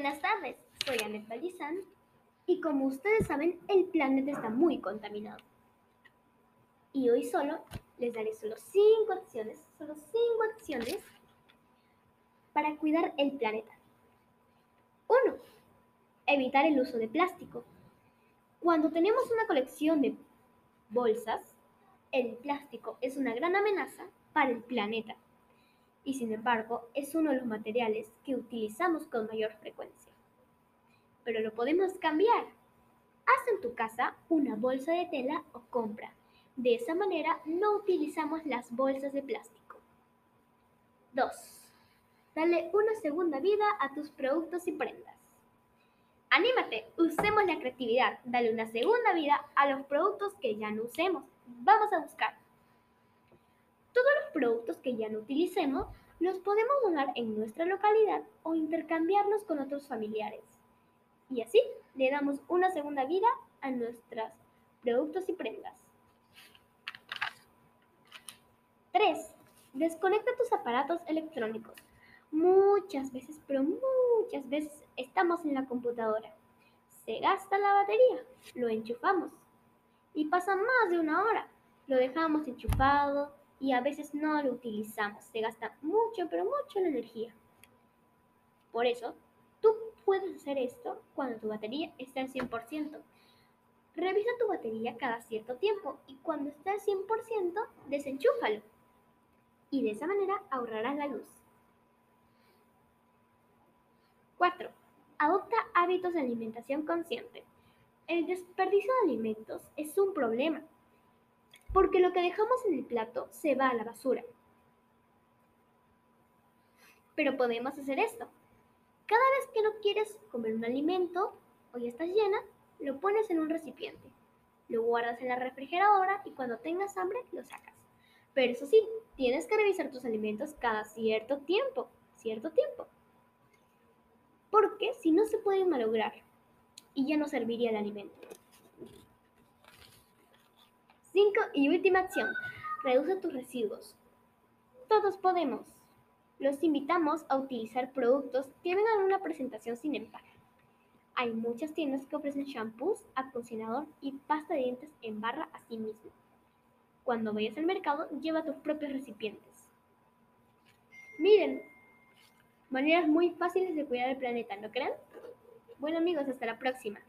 Buenas tardes, soy Anet Balizán y como ustedes saben, el planeta está muy contaminado. Y hoy solo les daré solo 5 acciones, solo 5 acciones para cuidar el planeta. 1. Evitar el uso de plástico. Cuando tenemos una colección de bolsas, el plástico es una gran amenaza para el planeta y sin embargo es uno de los materiales que utilizamos con mayor frecuencia. Pero lo podemos cambiar. Haz en tu casa una bolsa de tela o compra. De esa manera no utilizamos las bolsas de plástico. 2. Dale una segunda vida a tus productos y prendas. Anímate, usemos la creatividad, dale una segunda vida a los productos que ya no usemos. Vamos a buscar todos los productos que ya no utilicemos los podemos donar en nuestra localidad o intercambiarlos con otros familiares. Y así le damos una segunda vida a nuestros productos y prendas. 3. Desconecta tus aparatos electrónicos. Muchas veces, pero muchas veces estamos en la computadora. Se gasta la batería, lo enchufamos y pasa más de una hora. Lo dejamos enchufado, y a veces no lo utilizamos. Se gasta mucho, pero mucho energía. Por eso, puedes hacer esto cuando tu batería está al 100%. Revisa tu batería cada cierto tiempo y cuando esté al 100%, desenchúfalo. Y de esa manera ahorrarás la luz. 4. Adopta hábitos de alimentación consciente. El desperdicio de alimentos es un problema porque lo que dejamos en el plato se va a la basura. Pero podemos hacer esto. Cada vez que no quieres comer un alimento o ya estás llena, lo pones en un recipiente. Lo guardas en la refrigeradora y cuando tengas hambre lo sacas. Pero eso sí, tienes que revisar tus alimentos cada cierto tiempo, cierto tiempo. Porque si no se puede malograr y ya no serviría el alimento. 5. Y última acción. Reduce tus residuos. Todos podemos. Los invitamos a utilizar productos que vengan en una presentación sin empaque. Hay muchas tiendas que ofrecen shampoos, acondicionador y pasta de dientes en barra a sí mismo. Cuando vayas al mercado, lleva tus propios recipientes. Miren, maneras muy fáciles de cuidar el planeta, ¿no creen? Bueno amigos, hasta la próxima.